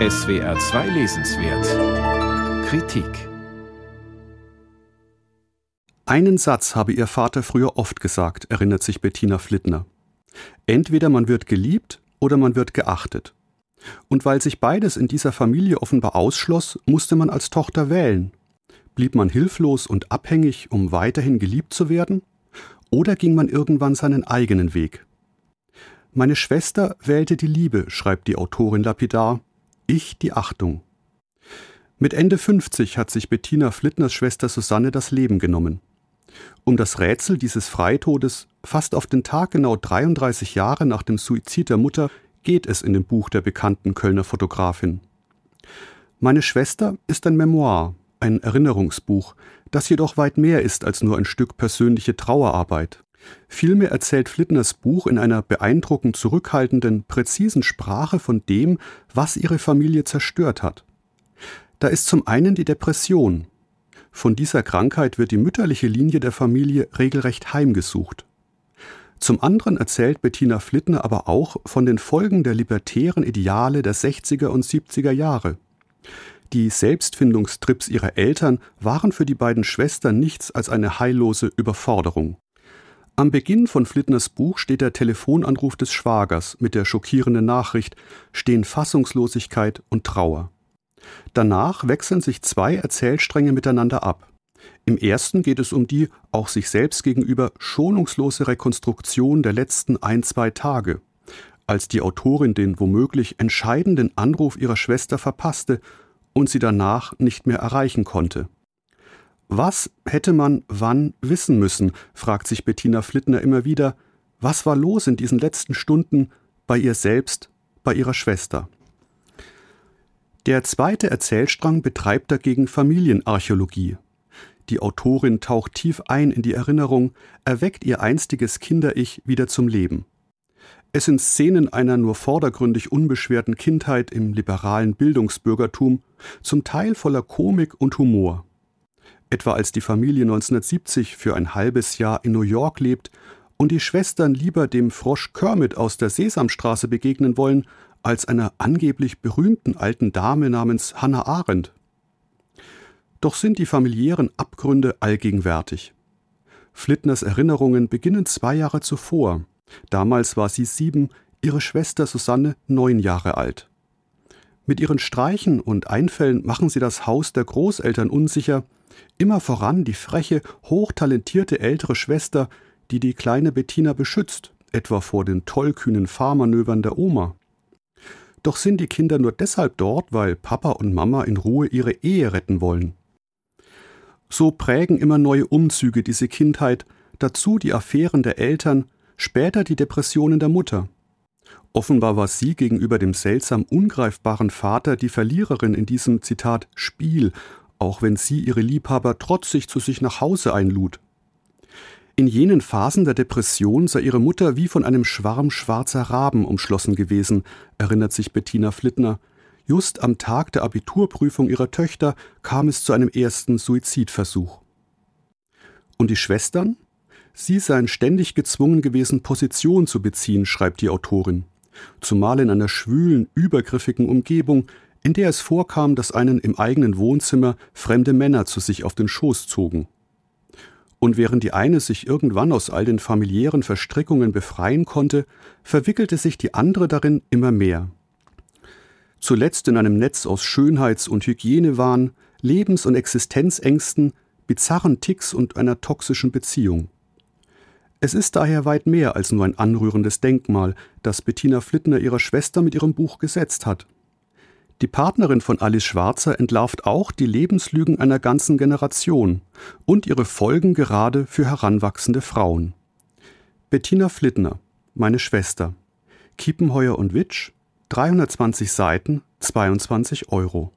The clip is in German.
SWR 2 Lesenswert Kritik Einen Satz habe ihr Vater früher oft gesagt, erinnert sich Bettina Flittner. Entweder man wird geliebt oder man wird geachtet. Und weil sich beides in dieser Familie offenbar ausschloss, musste man als Tochter wählen. Blieb man hilflos und abhängig, um weiterhin geliebt zu werden? Oder ging man irgendwann seinen eigenen Weg? Meine Schwester wählte die Liebe, schreibt die Autorin lapidar, ich die Achtung. Mit Ende 50 hat sich Bettina Flittners Schwester Susanne das Leben genommen. Um das Rätsel dieses Freitodes, fast auf den Tag genau 33 Jahre nach dem Suizid der Mutter, geht es in dem Buch der bekannten Kölner Fotografin. Meine Schwester ist ein Memoir, ein Erinnerungsbuch, das jedoch weit mehr ist als nur ein Stück persönliche Trauerarbeit. Vielmehr erzählt Flittners Buch in einer beeindruckend zurückhaltenden, präzisen Sprache von dem, was ihre Familie zerstört hat. Da ist zum einen die Depression, von dieser Krankheit wird die mütterliche Linie der Familie regelrecht heimgesucht. Zum anderen erzählt Bettina Flittner aber auch von den Folgen der libertären Ideale der 60er und 70er Jahre. Die Selbstfindungstrips ihrer Eltern waren für die beiden Schwestern nichts als eine heillose Überforderung. Am Beginn von Flittners Buch steht der Telefonanruf des Schwagers mit der schockierenden Nachricht, stehen Fassungslosigkeit und Trauer. Danach wechseln sich zwei Erzählstränge miteinander ab. Im ersten geht es um die auch sich selbst gegenüber schonungslose Rekonstruktion der letzten ein, zwei Tage, als die Autorin den womöglich entscheidenden Anruf ihrer Schwester verpasste und sie danach nicht mehr erreichen konnte. Was hätte man wann wissen müssen, fragt sich Bettina Flittner immer wieder. Was war los in diesen letzten Stunden bei ihr selbst, bei ihrer Schwester? Der zweite Erzählstrang betreibt dagegen Familienarchäologie. Die Autorin taucht tief ein in die Erinnerung, erweckt ihr einstiges Kinder-Ich wieder zum Leben. Es sind Szenen einer nur vordergründig unbeschwerten Kindheit im liberalen Bildungsbürgertum, zum Teil voller Komik und Humor. Etwa als die Familie 1970 für ein halbes Jahr in New York lebt und die Schwestern lieber dem Frosch Kermit aus der Sesamstraße begegnen wollen, als einer angeblich berühmten alten Dame namens Hannah Arendt. Doch sind die familiären Abgründe allgegenwärtig. Flittners Erinnerungen beginnen zwei Jahre zuvor. Damals war sie sieben, ihre Schwester Susanne neun Jahre alt. Mit ihren Streichen und Einfällen machen sie das Haus der Großeltern unsicher, immer voran die freche, hochtalentierte ältere Schwester, die die kleine Bettina beschützt, etwa vor den tollkühnen Fahrmanövern der Oma. Doch sind die Kinder nur deshalb dort, weil Papa und Mama in Ruhe ihre Ehe retten wollen. So prägen immer neue Umzüge diese Kindheit, dazu die Affären der Eltern, später die Depressionen der Mutter. Offenbar war sie gegenüber dem seltsam ungreifbaren Vater die Verliererin in diesem Zitat Spiel, auch wenn sie ihre Liebhaber trotzig zu sich nach Hause einlud. In jenen Phasen der Depression sei ihre Mutter wie von einem Schwarm schwarzer Raben umschlossen gewesen, erinnert sich Bettina Flittner. Just am Tag der Abiturprüfung ihrer Töchter kam es zu einem ersten Suizidversuch. Und die Schwestern? Sie seien ständig gezwungen gewesen, Position zu beziehen, schreibt die Autorin. Zumal in einer schwülen, übergriffigen Umgebung, in der es vorkam, dass einen im eigenen Wohnzimmer fremde Männer zu sich auf den Schoß zogen. Und während die eine sich irgendwann aus all den familiären Verstrickungen befreien konnte, verwickelte sich die andere darin immer mehr. Zuletzt in einem Netz aus Schönheits- und Hygienewahn, Lebens- und Existenzängsten, bizarren Ticks und einer toxischen Beziehung. Es ist daher weit mehr als nur ein anrührendes Denkmal, das Bettina Flittner ihrer Schwester mit ihrem Buch gesetzt hat. Die Partnerin von Alice Schwarzer entlarvt auch die Lebenslügen einer ganzen Generation und ihre Folgen gerade für heranwachsende Frauen. Bettina Flittner, meine Schwester. Kiepenheuer und Witsch, 320 Seiten, 22 Euro.